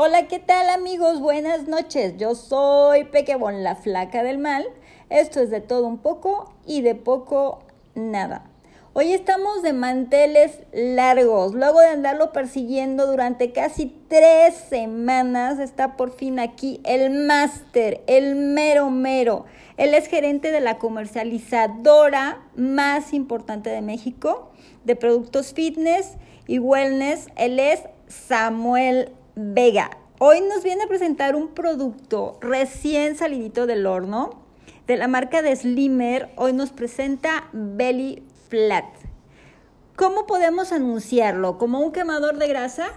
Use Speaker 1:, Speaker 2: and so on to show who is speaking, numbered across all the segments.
Speaker 1: Hola, ¿qué tal amigos? Buenas noches. Yo soy Pequebón, la flaca del mal. Esto es de todo un poco y de poco nada. Hoy estamos de manteles largos. Luego de andarlo persiguiendo durante casi tres semanas, está por fin aquí el máster, el mero mero. Él es gerente de la comercializadora más importante de México de productos fitness y wellness. Él es Samuel Vega. Hoy nos viene a presentar un producto recién salidito del horno de la marca de Slimmer. Hoy nos presenta Belly Flat. ¿Cómo podemos anunciarlo? ¿Como un quemador de grasa?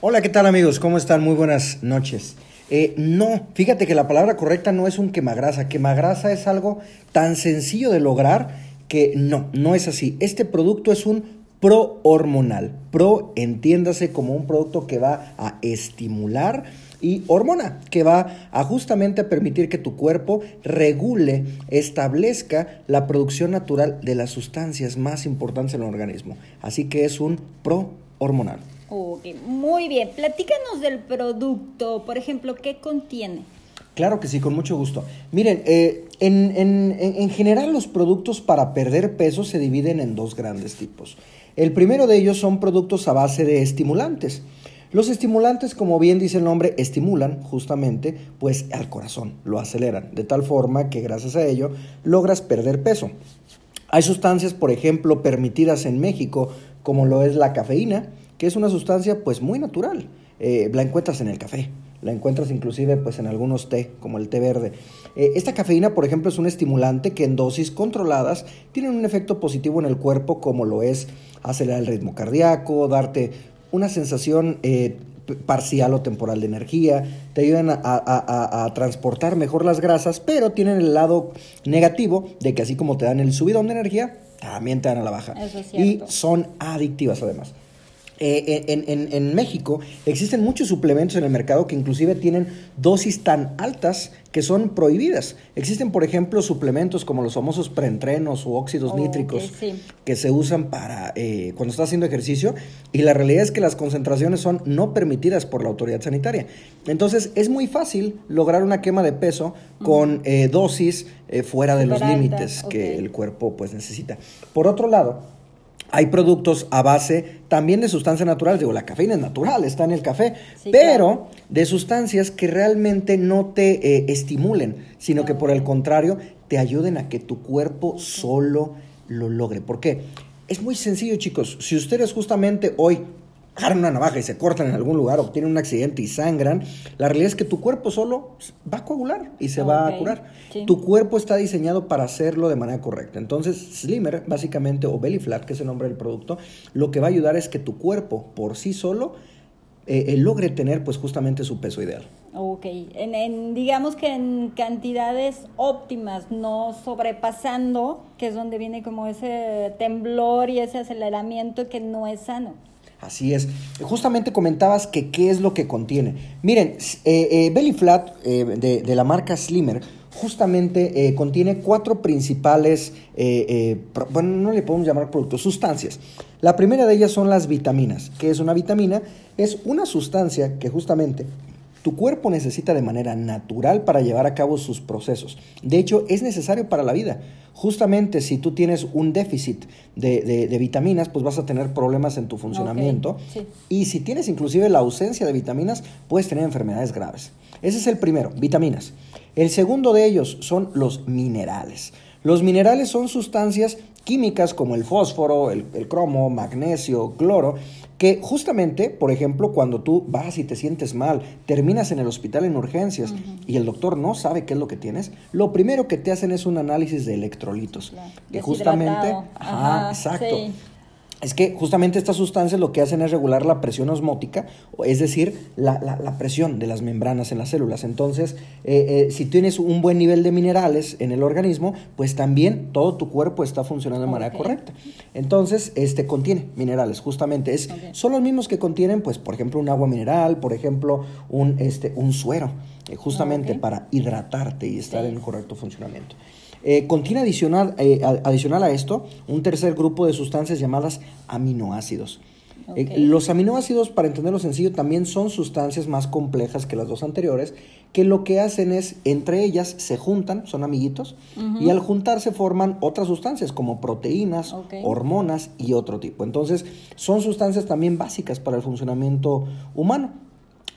Speaker 2: Hola, ¿qué tal amigos? ¿Cómo están? Muy buenas noches. Eh, no, fíjate que la palabra correcta no es un quemagrasa. Quemagrasa es algo tan sencillo de lograr que no, no es así. Este producto es un pro-hormonal. Pro entiéndase como un producto que va a estimular y hormona, que va a justamente permitir que tu cuerpo regule, establezca la producción natural de las sustancias más importantes en el organismo. Así que es un pro-hormonal.
Speaker 1: Ok, muy bien. Platícanos del producto, por ejemplo, ¿qué contiene?
Speaker 2: Claro que sí, con mucho gusto. Miren, eh, en, en general los productos para perder peso se dividen en dos grandes tipos. El primero de ellos son productos a base de estimulantes. Los estimulantes, como bien dice el nombre, estimulan justamente pues al corazón, lo aceleran, de tal forma que gracias a ello logras perder peso. Hay sustancias, por ejemplo, permitidas en México, como lo es la cafeína, que es una sustancia pues muy natural. Eh, la encuentras en el café, la encuentras inclusive pues en algunos té, como el té verde. Eh, esta cafeína, por ejemplo, es un estimulante que en dosis controladas tiene un efecto positivo en el cuerpo, como lo es acelerar el ritmo cardíaco, darte una sensación eh, parcial o temporal de energía, te ayudan a, transportar mejor las grasas, pero tienen el lado negativo de que así como te dan el subidón de energía, también te dan a la baja. y son adictivas además. Eh, en, México existen muchos suplementos en el mercado que inclusive tienen dosis tan altas que son prohibidas. Existen, por ejemplo, suplementos como los famosos preentrenos o óxidos oh, nítricos que se usan para eh, cuando estás haciendo ejercicio y la realidad es que las concentraciones son no permitidas por la autoridad sanitaria. Entonces es muy fácil lograr una quema de peso con eh, dosis fuera de los límites que el cuerpo pues necesita. Por otro lado, hay productos a base también de sustancias naturales. Digo, la cafeína es natural, está en el café, pero de sustancias que realmente no te eh, estimulen, sino que por el contrario te ayuden a que tu cuerpo solo lo logre. ¿Por qué? Es muy sencillo, chicos. Si ustedes justamente hoy agarran una navaja y se cortan en algún lugar o tienen un accidente y sangran, la realidad es que tu cuerpo solo va a coagular y se va a curar. Tu cuerpo está diseñado para hacerlo de manera correcta. Entonces, Slimmer, básicamente, o Belly Flat, que es el nombre del producto, lo que va a ayudar es que tu cuerpo por sí solo eh, eh, logre tener pues justamente su peso ideal.
Speaker 1: Ok, en, digamos que en cantidades óptimas, no sobrepasando, que es donde viene como ese temblor y ese aceleramiento que no es sano.
Speaker 2: Así es. Justamente comentabas que qué es lo que contiene. Miren, eh, eh, Belly Flat eh, de, la marca Slimmer justamente contiene cuatro principales, bueno, no le podemos llamar productos, sustancias. La primera de ellas son las vitaminas. ¿Qué es una vitamina? Es una sustancia que justamente tu cuerpo necesita de manera natural para llevar a cabo sus procesos. De hecho, es necesario para la vida. Justamente si tú tienes un déficit de, vitaminas, pues vas a tener problemas en tu funcionamiento. Y si tienes inclusive la ausencia de vitaminas, puedes tener enfermedades graves. Ese es el primero, vitaminas. El segundo de ellos son los minerales. Los minerales son sustancias químicas como el fósforo, el, el cromo, magnesio, cloro, que justamente, por ejemplo, cuando tú vas y te sientes mal, terminas en el hospital en urgencias y el doctor no sabe qué es lo que tienes, lo primero que te hacen es un análisis de electrolitos. Que justamente, ajá, exacto. Es que justamente estas sustancias lo que hacen es regular la presión osmótica, es decir, la, presión de las membranas en las células. Entonces, eh, eh, si tienes un buen nivel de minerales en el organismo, pues también todo tu cuerpo está funcionando de manera correcta. Entonces, este contiene minerales, justamente. Es, Son los mismos que contienen, pues, por ejemplo, un agua mineral, por ejemplo, un, este, un suero, eh, justamente para hidratarte y estar en correcto funcionamiento. Eh, contiene adicional, eh, adicional a esto un tercer grupo de sustancias llamadas aminoácidos. Eh, los aminoácidos, para entenderlo sencillo, también son sustancias más complejas que las dos anteriores, que lo que hacen es, entre ellas se juntan, son amiguitos, y al juntarse forman otras sustancias como proteínas, hormonas y otro tipo. Entonces, son sustancias también básicas para el funcionamiento humano.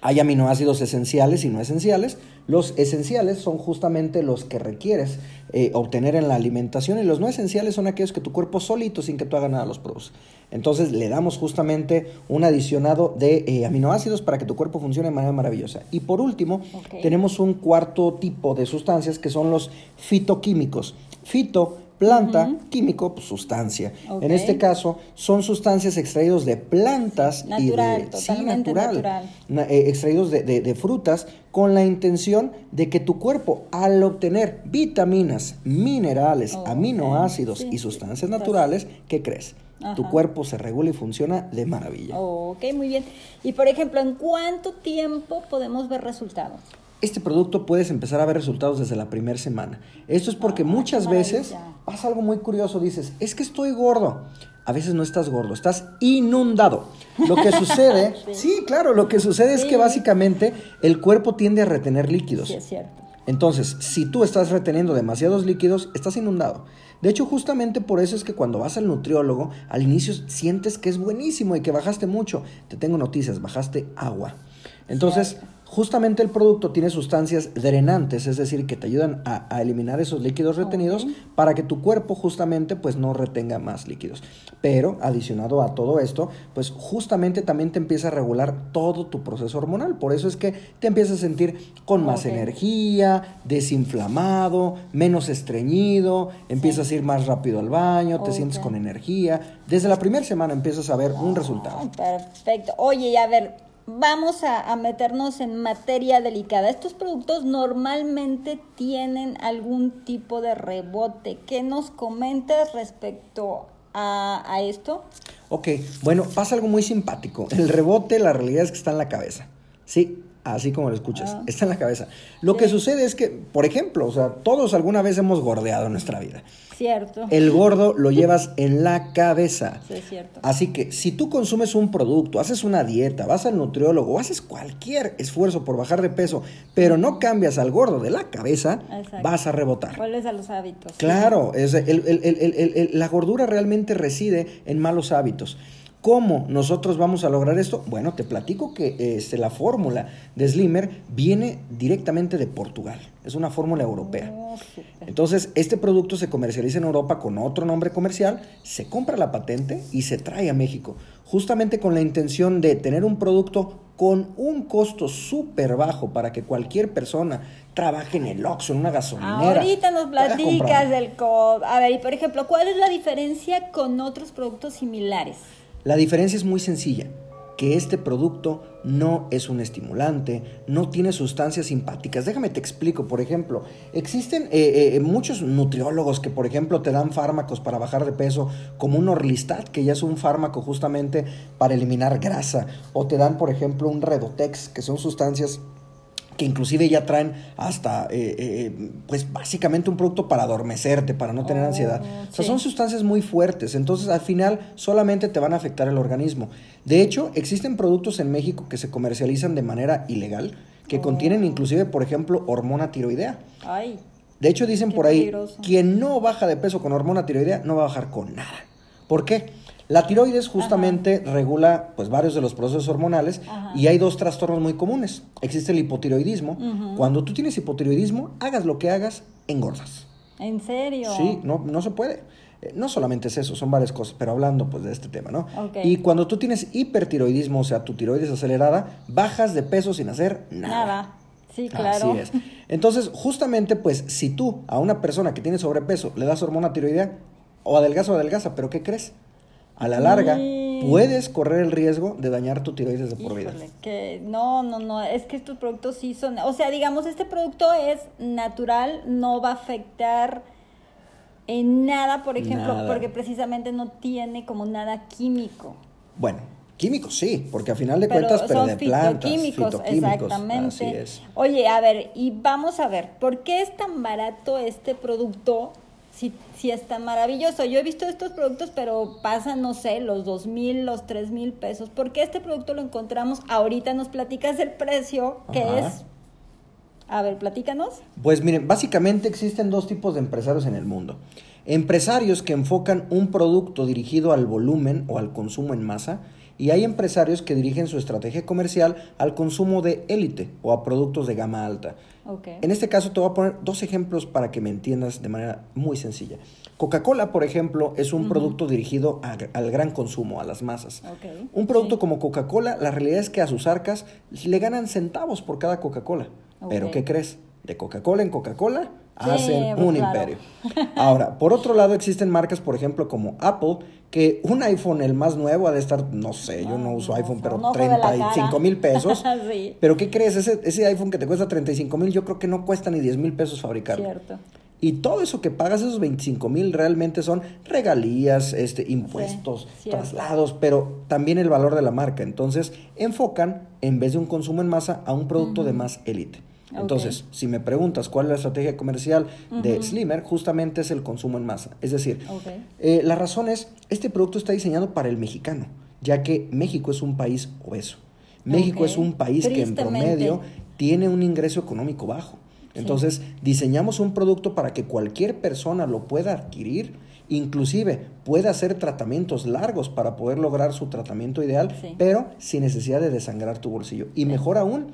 Speaker 2: Hay aminoácidos esenciales y no esenciales. Los esenciales son justamente los que requieres eh, obtener en la alimentación y los no esenciales son aquellos que tu cuerpo solito, sin que tú hagas nada, los produce. Entonces le damos justamente un adicionado de eh, aminoácidos para que tu cuerpo funcione de manera maravillosa. Y por último, tenemos un cuarto tipo de sustancias que son los fitoquímicos. Fito, planta, químico, pues, sustancia. En este caso, son sustancias extraídos de plantas y de...
Speaker 1: totalmente natural.
Speaker 2: na- eh, extraídos de, de- de frutas con la intención de que tu cuerpo, al obtener vitaminas, minerales, aminoácidos
Speaker 1: sí,
Speaker 2: y
Speaker 1: sí,
Speaker 2: sustancias
Speaker 1: sí.
Speaker 2: naturales, ¿qué crees? Tu cuerpo se regula y funciona de maravilla.
Speaker 1: Ok, muy bien. Y por ejemplo, ¿en cuánto tiempo podemos ver resultados?
Speaker 2: Este producto puedes empezar a ver resultados desde la primera semana. Esto es porque
Speaker 1: Ah,
Speaker 2: muchas veces pasa algo muy curioso. Dices, es que estoy gordo. A veces no estás gordo, estás inundado. Lo que sucede, sí. claro, lo que sucede es que básicamente el cuerpo tiende a retener líquidos.
Speaker 1: Sí, es cierto.
Speaker 2: Entonces, si tú estás reteniendo demasiados líquidos, estás inundado. De hecho, justamente por eso es que cuando vas al nutriólogo, al inicio sientes que es buenísimo y que bajaste mucho. Te tengo noticias, bajaste agua. Entonces,
Speaker 1: Cierto.
Speaker 2: Justamente el producto tiene sustancias drenantes, es decir, que te ayudan a, a eliminar esos líquidos retenidos para que tu cuerpo justamente pues no retenga más líquidos. Pero adicionado a todo esto, pues justamente también te empieza a regular todo tu proceso hormonal. Por eso es que te empiezas a sentir con más energía, desinflamado, menos estreñido, empiezas a ir más rápido al baño, te sientes con energía. Desde la primera semana empiezas a ver un resultado.
Speaker 1: Perfecto. Oye, y a ver, vamos a, meternos en materia delicada. Estos productos normalmente tienen algún tipo de rebote. ¿Qué nos comentas respecto a, a esto?
Speaker 2: Ok, bueno, pasa algo muy simpático. El rebote, la realidad es que está en la cabeza. Sí, así como lo escuchas,
Speaker 1: Ah.
Speaker 2: está en la cabeza. Lo
Speaker 1: Sí.
Speaker 2: que sucede es que, por ejemplo, o sea, todos alguna vez hemos gordeado en nuestra vida.
Speaker 1: Cierto.
Speaker 2: El gordo lo llevas en la cabeza.
Speaker 1: Sí, es cierto.
Speaker 2: Así que si tú consumes un producto, haces una dieta, vas al nutriólogo haces cualquier esfuerzo por bajar de peso, pero no cambias al gordo de la cabeza,
Speaker 1: Exacto.
Speaker 2: vas a rebotar.
Speaker 1: ¿Cuáles a los hábitos?
Speaker 2: Claro, es el- el- el- el- el- el- la gordura realmente reside en malos hábitos. ¿Cómo nosotros vamos a lograr esto? Bueno, te platico que este, la fórmula de Slimmer viene directamente de Portugal. Es una fórmula europea.
Speaker 1: Oh.
Speaker 2: Entonces, este producto se comercializa en Europa con otro nombre comercial, se compra la patente y se trae a México, justamente con la intención de tener un producto con un costo súper bajo para que cualquier persona trabaje en el Oxxo, en una gasolinera.
Speaker 1: Ahorita nos platicas del co... A ver, y por ejemplo, ¿cuál es la diferencia con otros productos similares?
Speaker 2: La diferencia es muy sencilla, que este producto no es un estimulante, no tiene sustancias simpáticas. Déjame te explico, por ejemplo, existen eh, eh, muchos nutriólogos que, por ejemplo, te dan fármacos para bajar de peso, como un Orlistat, que ya es un fármaco justamente para eliminar grasa, o te dan, por ejemplo, un Redotex, que son sustancias que inclusive ya traen hasta, eh, eh, pues básicamente un producto para adormecerte, para no tener
Speaker 1: Oh,
Speaker 2: ansiedad. O sea, son sustancias muy fuertes, entonces al final solamente te van a afectar el organismo. De hecho, existen productos en México que se comercializan de manera ilegal, que
Speaker 1: Oh.
Speaker 2: contienen inclusive, por ejemplo, hormona tiroidea.
Speaker 1: Ay,
Speaker 2: De hecho, dicen
Speaker 1: Qué
Speaker 2: por ahí,
Speaker 1: peligroso.
Speaker 2: quien no baja de peso con hormona tiroidea no va a bajar con nada. ¿Por qué? La tiroides justamente regula pues varios de los procesos hormonales
Speaker 1: Ajá.
Speaker 2: y hay dos trastornos muy comunes. Existe el hipotiroidismo. Cuando tú tienes hipotiroidismo, hagas lo que hagas, engordas.
Speaker 1: ¿en serio?
Speaker 2: Sí, no, no se puede. Eh, No solamente es eso, son varias cosas, pero hablando pues de este tema, ¿no? Y cuando tú tienes hipertiroidismo, o sea, tu tiroides acelerada, bajas de peso sin hacer nada.
Speaker 1: Nada. Sí, claro.
Speaker 2: Así es. Entonces, justamente, pues, si tú a una persona que tiene sobrepeso le das hormona tiroidea, o adelgaza o adelgaza, pero ¿qué crees? A la larga,
Speaker 1: Sí.
Speaker 2: puedes correr el riesgo de dañar tu tiroides de por vida.
Speaker 1: Que no, no, no, es que estos productos sí son, o sea, digamos, este producto es natural, no va a afectar en nada, por ejemplo,
Speaker 2: Nada.
Speaker 1: porque precisamente no tiene como nada químico.
Speaker 2: Bueno, químicos sí, porque a final de
Speaker 1: Pero
Speaker 2: cuentas, pero
Speaker 1: son
Speaker 2: de plantas,
Speaker 1: fitoquímicos,
Speaker 2: fitoquímicos,
Speaker 1: exactamente.
Speaker 2: Así es.
Speaker 1: Oye, a ver, y vamos a ver, ¿por qué es tan barato este producto sí, sí está maravilloso. Yo he visto estos productos, pero pasan, no sé, los dos mil, los tres mil pesos. Porque este producto lo encontramos, ahorita nos platicas el precio, que
Speaker 2: Ajá.
Speaker 1: es... A ver, platícanos.
Speaker 2: Pues miren, básicamente existen dos tipos de empresarios en el mundo. Empresarios que enfocan un producto dirigido al volumen o al consumo en masa y hay empresarios que dirigen su estrategia comercial al consumo de élite o a productos de gama alta. En este caso te voy a poner dos ejemplos para que me entiendas de manera muy sencilla. Coca-Cola, por ejemplo, es un producto dirigido a- al gran consumo, a las masas. Un producto
Speaker 1: sí.
Speaker 2: como Coca-Cola, la realidad es que a sus arcas le ganan centavos por cada Coca-Cola. Pero. ¿qué crees? De Coca-Cola en Coca-Cola
Speaker 1: Sí,
Speaker 2: hacen
Speaker 1: pues,
Speaker 2: un
Speaker 1: claro.
Speaker 2: imperio. Ahora, por otro lado, existen marcas, por ejemplo, como Apple, que un iPhone, el más nuevo, ha de estar, no sé, yo no uso
Speaker 1: no,
Speaker 2: iPhone, pero
Speaker 1: cara.
Speaker 2: 35 mil pesos.
Speaker 1: Sí.
Speaker 2: Pero ¿qué crees? Ese, ese iPhone que te cuesta 35 mil, yo creo que no cuesta ni 10 mil pesos fabricarlo.
Speaker 1: Cierto.
Speaker 2: Y todo eso que pagas, esos 25 mil, realmente son regalías, este, impuestos, traslados, pero también el valor de la marca. Entonces, enfocan, en vez de un consumo en masa, a un producto de más élite. Entonces, si me preguntas cuál es la estrategia comercial de Slimmer, justamente es el consumo en masa. Es decir, eh, la razón es, este producto está diseñado para el mexicano, ya que México es un país obeso. México es un país que en promedio tiene un ingreso económico bajo. Entonces, diseñamos un producto para que cualquier persona lo pueda adquirir, inclusive pueda hacer tratamientos largos para poder lograr su tratamiento ideal,
Speaker 1: Sí.
Speaker 2: pero sin necesidad de desangrar tu bolsillo. Y mejor aún,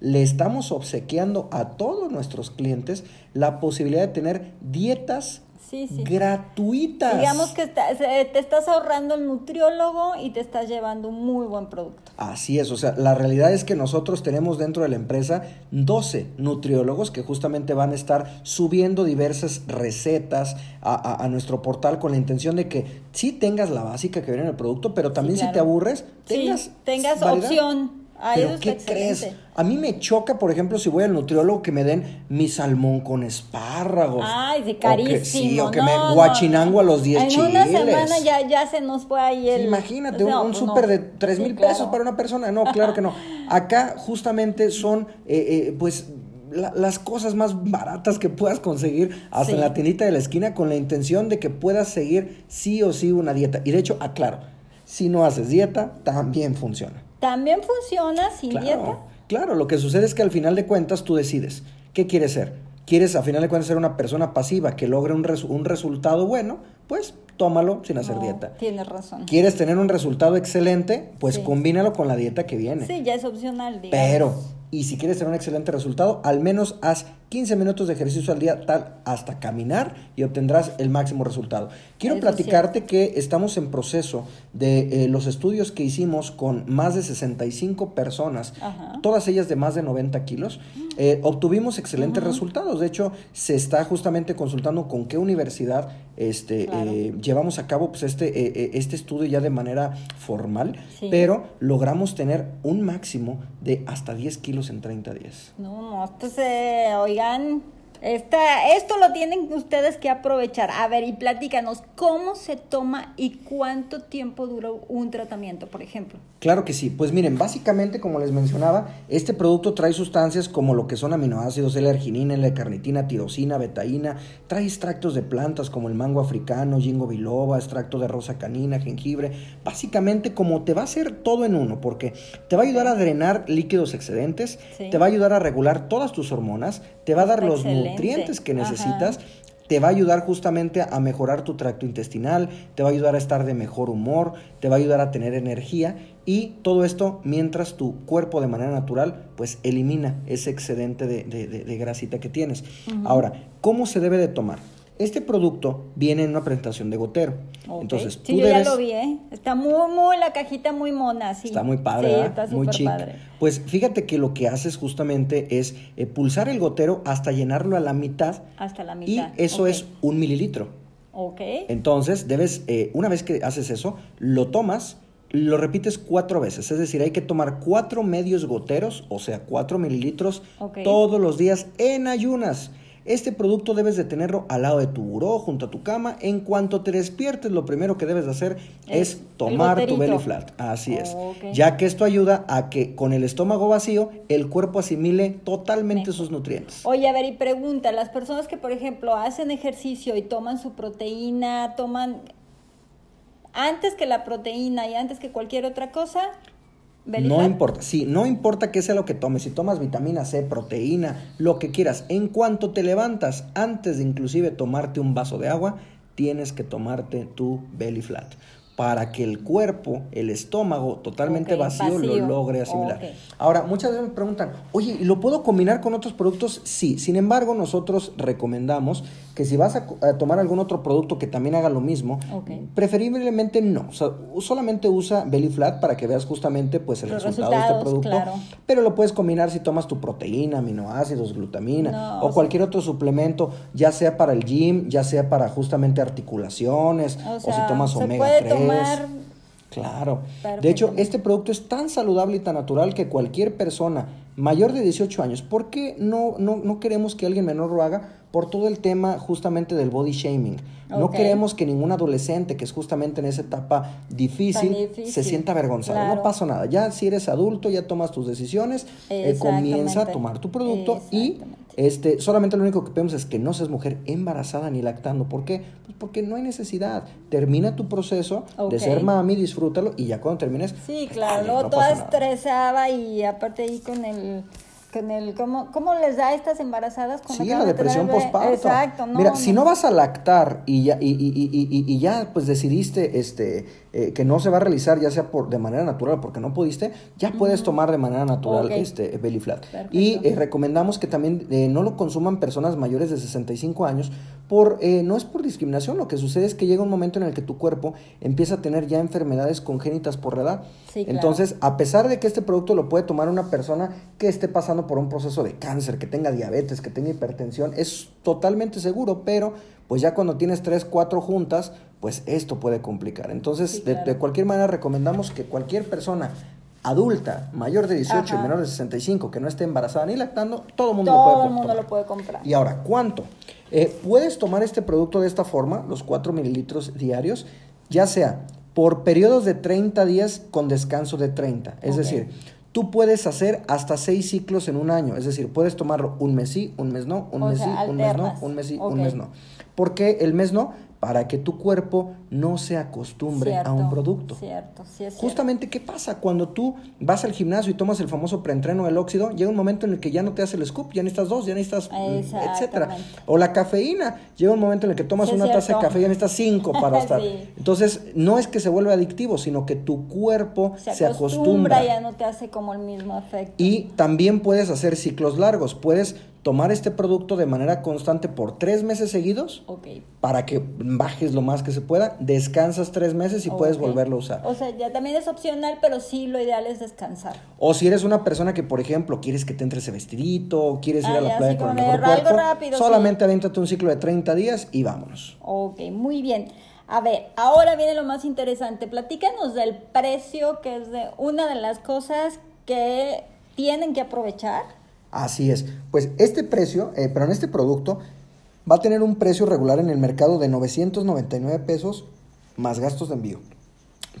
Speaker 2: le estamos obsequiando a todos nuestros clientes la posibilidad de tener dietas
Speaker 1: Sí, sí.
Speaker 2: gratuitas.
Speaker 1: Digamos que está- te estás ahorrando el nutriólogo y te estás llevando un muy buen producto.
Speaker 2: Así es, o sea, la realidad es que nosotros tenemos dentro de la empresa 12 nutriólogos que justamente van a estar subiendo diversas recetas a, a- a nuestro portal con la intención de que sí tengas la básica que viene en el producto, pero también si
Speaker 1: claro.
Speaker 2: te aburres, tengas,
Speaker 1: tengas
Speaker 2: variedad.
Speaker 1: opción. Ah,
Speaker 2: Pero ¿qué crees? A mí me choca, por ejemplo, si voy al nutriólogo que me den mi salmón con espárragos.
Speaker 1: Ay, sí,
Speaker 2: O que-
Speaker 1: carísimo.
Speaker 2: sí, o que
Speaker 1: no,
Speaker 2: me
Speaker 1: no,
Speaker 2: guachinango a los 10
Speaker 1: En
Speaker 2: chiles.
Speaker 1: una semana ya, ya se nos fue ahí el...
Speaker 2: Imagínate,
Speaker 1: No,
Speaker 2: un,
Speaker 1: pues
Speaker 2: súper de 3
Speaker 1: Sí,
Speaker 2: mil
Speaker 1: claro.
Speaker 2: pesos para una persona. No, claro que no. Acá justamente son, eh, eh, pues, la- las cosas más baratas que puedas conseguir hasta en la tiendita de la esquina con la intención de que puedas seguir sí o sí una dieta. Y de hecho, aclaro, si no haces dieta, también funciona.
Speaker 1: También funciona sin
Speaker 2: Claro,
Speaker 1: dieta.
Speaker 2: claro, lo que sucede es que al final de cuentas tú decides qué quieres ser. ¿Quieres a final de cuentas ser una persona pasiva que logre un, un resultado bueno? Pues tómalo sin hacer
Speaker 1: No,
Speaker 2: dieta.
Speaker 1: Tienes razón.
Speaker 2: ¿Quieres tener un resultado excelente? Pues
Speaker 1: Sí.
Speaker 2: combínalo con la dieta que viene.
Speaker 1: Sí, ya es opcional, digamos.
Speaker 2: Pero, y si quieres tener un excelente resultado, al menos haz 15 minutos de ejercicio al día, tal hasta caminar y obtendrás el máximo resultado. Quiero
Speaker 1: Eso
Speaker 2: platicarte que estamos en proceso de eh, los estudios que hicimos con más de 65 personas,
Speaker 1: Ajá.
Speaker 2: todas ellas de más de 90 kilos. eh, obtuvimos excelentes resultados. De hecho, se está justamente consultando con qué universidad este,
Speaker 1: Claro.
Speaker 2: eh, llevamos a cabo pues, este, este estudio ya de manera formal,
Speaker 1: Sí.
Speaker 2: pero logramos tener un máximo de hasta 10 kilos en 30 días.
Speaker 1: No, no, entonces, eh, kalian esta, esto lo tienen ustedes que aprovechar. A ver, y platícanos, ¿cómo se toma y cuánto tiempo dura un tratamiento, por ejemplo?
Speaker 2: Claro que sí. Pues miren, básicamente, como les mencionaba, este producto trae sustancias como lo que son aminoácidos, L-arginina, L-carnitina, tirosina, betaína, trae extractos de plantas como el mango africano, ginkgo biloba, extracto de rosa canina, jengibre, básicamente como te va a hacer todo en uno, porque te va a ayudar a drenar líquidos excedentes,
Speaker 1: Sí.
Speaker 2: te va a ayudar a regular todas tus hormonas, te va a dar los. Nutrientes que
Speaker 1: Ajá.
Speaker 2: necesitas te va a ayudar justamente a mejorar tu tracto intestinal, te va a ayudar a estar de mejor humor, te va a ayudar a tener energía y todo esto mientras tu cuerpo de manera natural pues elimina ese excedente de, de- de- de grasita que tienes. Ahora, ¿cómo se debe de tomar? Este producto viene en una presentación de gotero.
Speaker 1: Ok.
Speaker 2: Entonces,
Speaker 1: sí,
Speaker 2: tú
Speaker 1: yo
Speaker 2: debes...
Speaker 1: ya lo vi, ¿eh? Está muy, muy, la cajita muy mona, sí.
Speaker 2: Está muy padre,
Speaker 1: Sí,
Speaker 2: ¿verdad?
Speaker 1: está
Speaker 2: muy chic.
Speaker 1: padre.
Speaker 2: Pues fíjate que lo que haces justamente es eh, pulsar el gotero hasta llenarlo a la mitad
Speaker 1: Hasta la
Speaker 2: y
Speaker 1: mitad.
Speaker 2: eso
Speaker 1: ok.
Speaker 2: es un mililitro.
Speaker 1: Ok.
Speaker 2: Entonces, debes, eh, una vez que haces eso, lo tomas, lo repites cuatro veces. Es decir, hay que tomar cuatro medios goteros, o sea, cuatro mililitros, todos los días en ayunas. Este producto debes de tenerlo al lado de tu buró, junto a tu cama. En cuanto te despiertes, lo primero que debes de hacer es tomar tu belly flat. Así es.
Speaker 1: Oh.
Speaker 2: Ya que esto ayuda a que con el estómago vacío el cuerpo asimile totalmente sus nutrientes.
Speaker 1: Oye, a ver, y pregunta, las personas que, por ejemplo, hacen ejercicio y toman su proteína, toman antes que la proteína y antes que cualquier otra cosa,
Speaker 2: No importa, sí, no importa qué sea lo que tomes, si tomas vitamina C, proteína, lo que quieras, en cuanto te levantas, antes de inclusive tomarte un vaso de agua, tienes que tomarte tu belly flat para que el cuerpo, el estómago totalmente vacío,
Speaker 1: vacío.
Speaker 2: lo logre asimilar. Ahora, muchas veces me preguntan, oye, ¿y lo puedo combinar con otros productos? Sí, sin embargo, nosotros recomendamos que si vas a, tomar algún otro producto que también haga lo mismo, preferiblemente no. O sea, solamente usa Belly Flat para que veas justamente pues, el
Speaker 1: Los
Speaker 2: resultado de este producto.
Speaker 1: claro.
Speaker 2: Pero lo puedes combinar si tomas tu proteína, aminoácidos, glutamina
Speaker 1: No,
Speaker 2: o
Speaker 1: o
Speaker 2: cualquier otro suplemento, ya sea para el gym, ya sea para justamente articulaciones,
Speaker 1: O
Speaker 2: o,
Speaker 1: sea,
Speaker 2: si tomas omega
Speaker 1: puede
Speaker 2: 3.
Speaker 1: tomar
Speaker 2: Claro. De hecho, este producto es tan saludable y tan natural que cualquier persona mayor de 18 años, ¿por qué no, no, no queremos que alguien menor lo haga? Por todo el tema justamente del body shaming. No queremos que ningún adolescente que es justamente en esa etapa difícil, se sienta avergonzado.
Speaker 1: claro.
Speaker 2: No pasa nada. Ya si eres adulto, ya tomas tus decisiones, eh, comienza a tomar tu producto y este, solamente lo único que pedimos es que no seas mujer embarazada ni lactando. ¿Por qué? Pues porque no hay necesidad. Termina tu proceso de ser mami, disfrútalo y ya cuando termines.
Speaker 1: Sí, claro,
Speaker 2: no
Speaker 1: toda estresada y aparte ahí con el con el cómo cómo les da a estas embarazadas cuando
Speaker 2: Sí, la
Speaker 1: de
Speaker 2: depresión postparto.
Speaker 1: Exacto, no.
Speaker 2: Mira, si no vas a lactar y ya, y, y- y- y- y ya pues decidiste este, eh, que no se va a realizar, ya sea por de manera natural o porque no pudiste, ya puedes tomar de manera natural este Belly Flat.
Speaker 1: Perfecto.
Speaker 2: Y eh, recomendamos que también eh, no lo consuman personas mayores de 65 años, por eh, no es por discriminación, lo que sucede es que llega un momento en el que tu cuerpo empieza a tener ya enfermedades congénitas por la edad.
Speaker 1: Sí, claro.
Speaker 2: Entonces, a pesar de que este producto lo puede tomar una persona que esté pasando por un proceso de cáncer, que tenga diabetes, que tenga hipertensión, es totalmente seguro, pero pues ya cuando tienes tres, cuatro juntas, pues esto puede complicar. Entonces,
Speaker 1: Sí,
Speaker 2: de-
Speaker 1: claro.
Speaker 2: de, cualquier manera recomendamos que cualquier persona adulta, mayor de 18
Speaker 1: Ajá.
Speaker 2: y menor de 65, que no esté embarazada ni lactando, todo el mundo lo puede
Speaker 1: todo el mundo
Speaker 2: tomar.
Speaker 1: lo puede comprar.
Speaker 2: Y ahora, ¿cuánto? Eh, puedes tomar este producto de esta forma, los 4 mililitros diarios, ya sea por periodos de 30 días con descanso de 30. Es decir, tú puedes hacer hasta 6 ciclos en un año. Es decir, puedes tomarlo un mes sí, un mes no, un
Speaker 1: O
Speaker 2: mes
Speaker 1: sea,
Speaker 2: sí, un mes no, un mes sí, un mes no. ¿Por qué el mes no? Para que tu cuerpo no se acostumbre a un producto.
Speaker 1: Cierto, sí es cierto.
Speaker 2: Justamente, ¿qué pasa? Cuando tú vas al gimnasio y tomas el famoso preentreno del óxido, llega un momento en el que ya no te hace el scoop, ya necesitas dos, ya necesitas, mm, etcétera. O la cafeína, llega un momento en el que tomas
Speaker 1: Sí,
Speaker 2: una taza de café y ya necesitas cinco para estar.
Speaker 1: Sí.
Speaker 2: Entonces, no es que se vuelva adictivo, sino que tu cuerpo se,
Speaker 1: se
Speaker 2: acostumbra.
Speaker 1: acostumbra, ya no te hace como el mismo efecto.
Speaker 2: Y también puedes hacer ciclos largos. Puedes tomar este producto de manera constante por tres meses seguidos para que bajes lo más que se pueda, descansas tres meses y puedes volverlo a usar.
Speaker 1: O sea, ya también es opcional, pero sí lo ideal es descansar.
Speaker 2: O si eres una persona que, por ejemplo, quieres que te entre ese vestidito, quieres ir
Speaker 1: Ah,
Speaker 2: a la
Speaker 1: ya,
Speaker 2: playa
Speaker 1: sí,
Speaker 2: con el mejor cuerpo,
Speaker 1: rápido, sí.
Speaker 2: solamente avéntate un ciclo de 30 días y vámonos.
Speaker 1: Ok, muy bien. A ver, ahora viene lo más interesante. Platícanos del precio, que es de una de las cosas que tienen que aprovechar.
Speaker 2: Así es. Pues este precio, eh, pero en este producto, va a tener un precio regular en el mercado de 999 pesos más gastos de envío.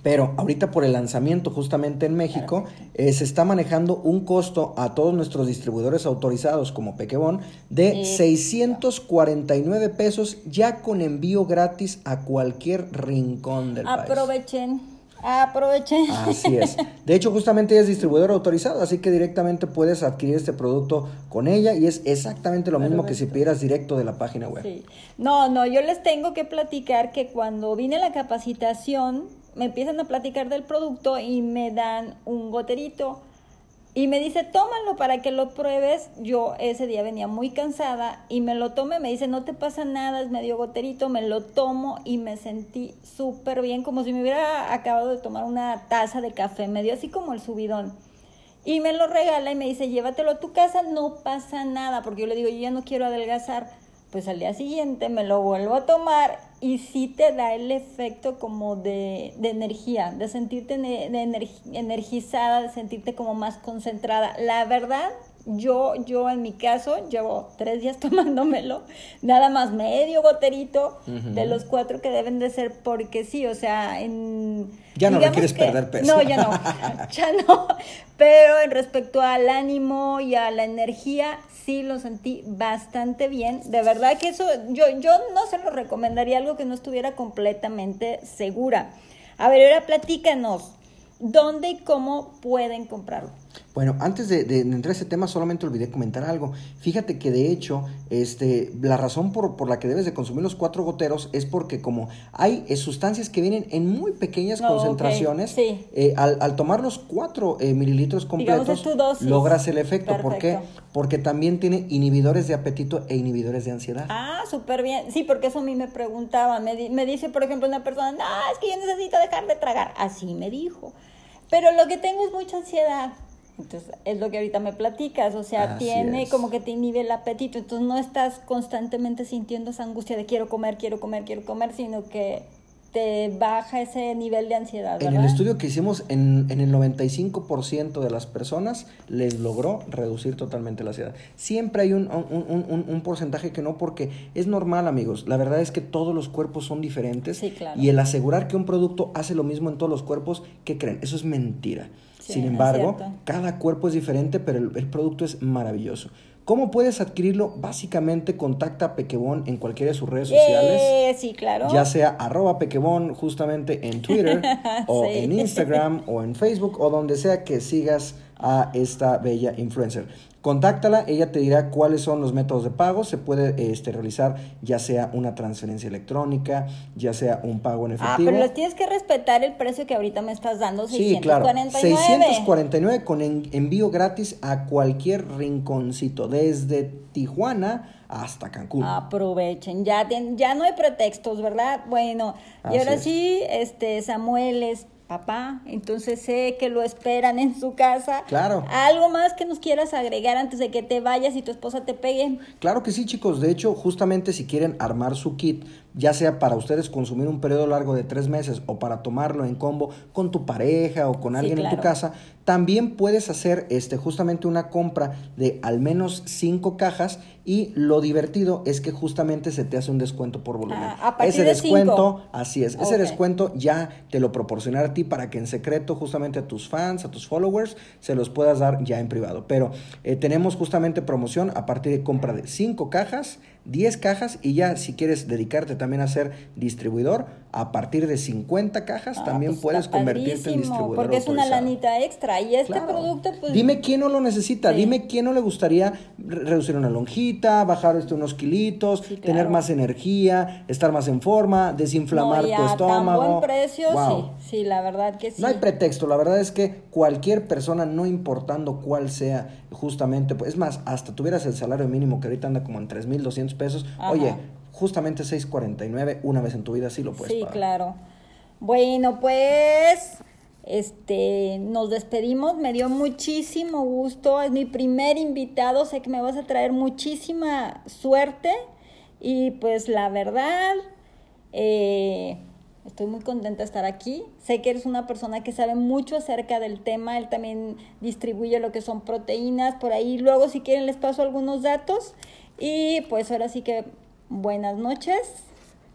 Speaker 2: Pero ahorita por el lanzamiento justamente en México, eh, se está manejando un costo a todos nuestros distribuidores autorizados como Pequebón de
Speaker 1: Eh,
Speaker 2: 649 pesos ya con envío gratis a cualquier rincón del país.
Speaker 1: Aprovechen, aprovechen.
Speaker 2: Así es. De hecho, justamente ella es distribuidora autorizada, así que directamente puedes adquirir este producto con ella y es exactamente lo mismo que si pidieras directo de la página web.
Speaker 1: Sí. No, no, yo les tengo que platicar que cuando vine a la capacitación me empiezan a platicar del producto y me dan un goterito y me dice, tómalo para que lo pruebes. Yo ese día venía muy cansada y me lo tomé, me dice, no te pasa nada, es medio goterito, me lo tomo y me sentí súper bien, como si me hubiera acabado de tomar una taza de café, me dio así como el subidón. Y me lo regala y me dice, llévatelo a tu casa, no pasa nada, porque yo le digo, yo ya no quiero adelgazar. Pues al día siguiente me lo vuelvo a tomar y sí te da el efecto como de, de energía, de sentirte de energi- energizada, de sentirte como más concentrada. La verdad, Yo, yo en mi caso, llevo tres días tomándomelo, nada más medio goterito de los cuatro que deben de ser, porque sí, o sea, en...
Speaker 2: Ya no le quieres perder peso.
Speaker 1: No, ya no, ya no. Pero en respecto al ánimo y a la energía, sí lo sentí bastante bien. De verdad que eso, yo, yo no se lo recomendaría algo que no estuviera completamente segura. A ver, ahora platícanos, ¿dónde y cómo pueden comprarlo?
Speaker 2: Bueno, antes de, entrar a ese tema, solamente olvidé comentar algo. Fíjate que de hecho, este, la razón por, la que debes de consumir los cuatro goteros es porque como hay eh, sustancias que vienen en muy pequeñas concentraciones, eh, al, tomar los cuatro eh, mililitros completos, logras el efecto. ¿Por qué? Porque también tiene inhibidores de apetito e inhibidores de ansiedad.
Speaker 1: Ah, súper bien. Sí, porque eso a mí me preguntaba. Me, me dice, por ejemplo, una persona, no, es que yo necesito dejar de tragar. Así me dijo. Pero lo que tengo es mucha ansiedad. Entonces, es lo que ahorita me platicas, o sea, tiene como que te inhibe el apetito, entonces no estás constantemente sintiendo esa angustia de quiero comer, quiero comer, quiero comer, sino que te baja ese nivel de ansiedad. ¿verdad?
Speaker 2: En el estudio que hicimos, en, en el 95% de las personas les logró reducir totalmente la ansiedad. Siempre hay un, un, un, un, porcentaje que no, porque es normal, amigos. La verdad es que todos los cuerpos son diferentes.
Speaker 1: Sí, claro.
Speaker 2: Y el asegurar que un producto hace lo mismo en todos los cuerpos, ¿qué creen? Eso es mentira. Sin embargo, cada cuerpo es diferente, pero el, producto es maravilloso. ¿Cómo puedes adquirirlo? Básicamente contacta a Pequebón en cualquiera de sus redes sociales.
Speaker 1: Eh, sí, claro.
Speaker 2: Ya sea arroba Pequebón justamente en Twitter o en Instagram o en Facebook o donde sea que sigas a esta bella influencer. Contáctala, ella te dirá cuáles son los métodos de pago. Se puede este, realizar ya sea una transferencia electrónica, ya sea un pago en efectivo.
Speaker 1: Ah, pero lo tienes que respetar el precio que ahorita me estás dando,
Speaker 2: 649. Sí, claro. 649 con envío gratis a cualquier rinconcito, desde Tijuana hasta Cancún.
Speaker 1: Aprovechen, ya, ya no hay pretextos, ¿verdad? Bueno, y ahora sí, este Samuel, es papá, entonces sé que lo esperan en su casa.
Speaker 2: Claro.
Speaker 1: ¿Algo más que nos quieras agregar antes de que te vayas y tu esposa te pegue?
Speaker 2: Claro que sí, chicos. De hecho, justamente si quieren armar su kit, ya sea para ustedes consumir un periodo largo de tres meses o para tomarlo en combo con tu pareja o con alguien en tu casa, también puedes hacer este, justamente una compra de al menos cinco cajas y lo divertido es que justamente se te hace un descuento por volumen.
Speaker 1: Ah, ese descuento,
Speaker 2: así es, ese descuento ya te lo proporcionará a ti para que en secreto justamente a tus fans, a tus followers, se los puedas dar ya en privado. Pero eh, tenemos justamente promoción a partir de compra de cinco cajas 10 cajas y ya si quieres dedicarte también a ser distribuidor, a partir de 50 cajas ah, también pues puedes convertirte en distribuidor.
Speaker 1: Porque es una lanita extra y este producto pues...
Speaker 2: Dime quién no lo necesita, dime quién no le gustaría reducir una lonjita, bajar este, unos kilitos, tener más energía, estar más en forma, desinflamar tu estómago.
Speaker 1: Tan buen precio, sí, sí, la verdad que sí.
Speaker 2: No hay pretexto, la verdad es que cualquier persona, no importando cuál sea, justamente, pues es más, hasta tuvieras el salario mínimo que ahorita anda como en 3.200 pesos, oye, justamente 6.49 una vez en tu vida sí lo puedes
Speaker 1: Sí, claro. Bueno, pues este nos despedimos, me dio muchísimo gusto, es mi primer invitado, sé que me vas a traer muchísima suerte. Y pues la verdad eh, estoy muy contenta de estar aquí. Sé que eres una persona que sabe mucho acerca del tema, él también distribuye lo que son proteínas. Por ahí. Luego si quieren les paso algunos datos y pues ahora sí que buenas noches.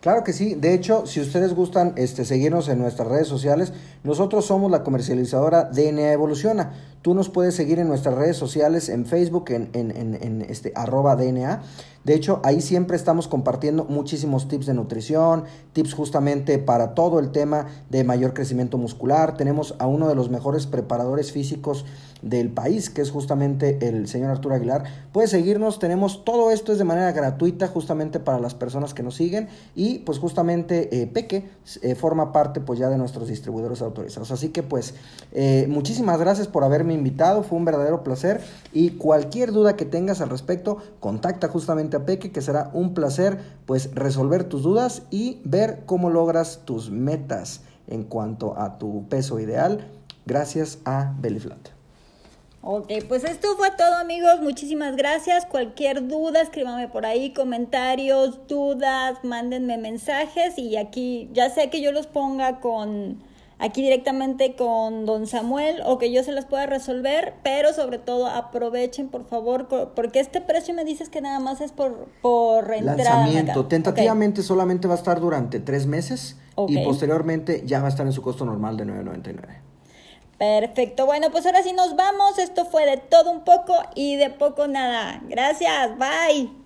Speaker 2: Claro que sí. De hecho, si ustedes gustan este, seguirnos en nuestras redes sociales, nosotros somos la comercializadora DNA Evoluciona. Tú nos puedes seguir en nuestras redes sociales, en Facebook, en, este, arroba DNA. De hecho, ahí siempre estamos compartiendo muchísimos tips de nutrición, tips justamente para todo el tema de mayor crecimiento muscular. Tenemos a uno de los mejores preparadores físicos del país, que es justamente el señor Arturo Aguilar. Puedes seguirnos, tenemos todo esto es de manera gratuita justamente para las personas que nos siguen y pues justamente eh, Peque eh, forma parte pues ya de nuestros distribuidores autorizados. Así que pues eh, muchísimas gracias por haberme invitado, fue un verdadero placer y cualquier duda que tengas al respecto, contacta justamente Peque, que será un placer pues resolver tus dudas y ver cómo logras tus metas en cuanto a tu peso ideal gracias a Bellyflat.
Speaker 1: Ok, pues esto fue todo amigos, muchísimas gracias. Cualquier duda, escríbame por ahí, comentarios, dudas, mándenme mensajes y aquí ya sé que yo los ponga con aquí directamente con don Samuel o que yo se las pueda resolver, pero sobre todo aprovechen por favor, porque este precio me dices que nada más es por, por
Speaker 2: entrada. Lanzamiento, tentativamente solamente va a estar durante tres meses y posteriormente ya va a estar en su costo normal de 9.99.
Speaker 1: Perfecto, bueno, pues ahora sí nos vamos. Esto fue de todo un poco y de poco nada. Gracias, bye.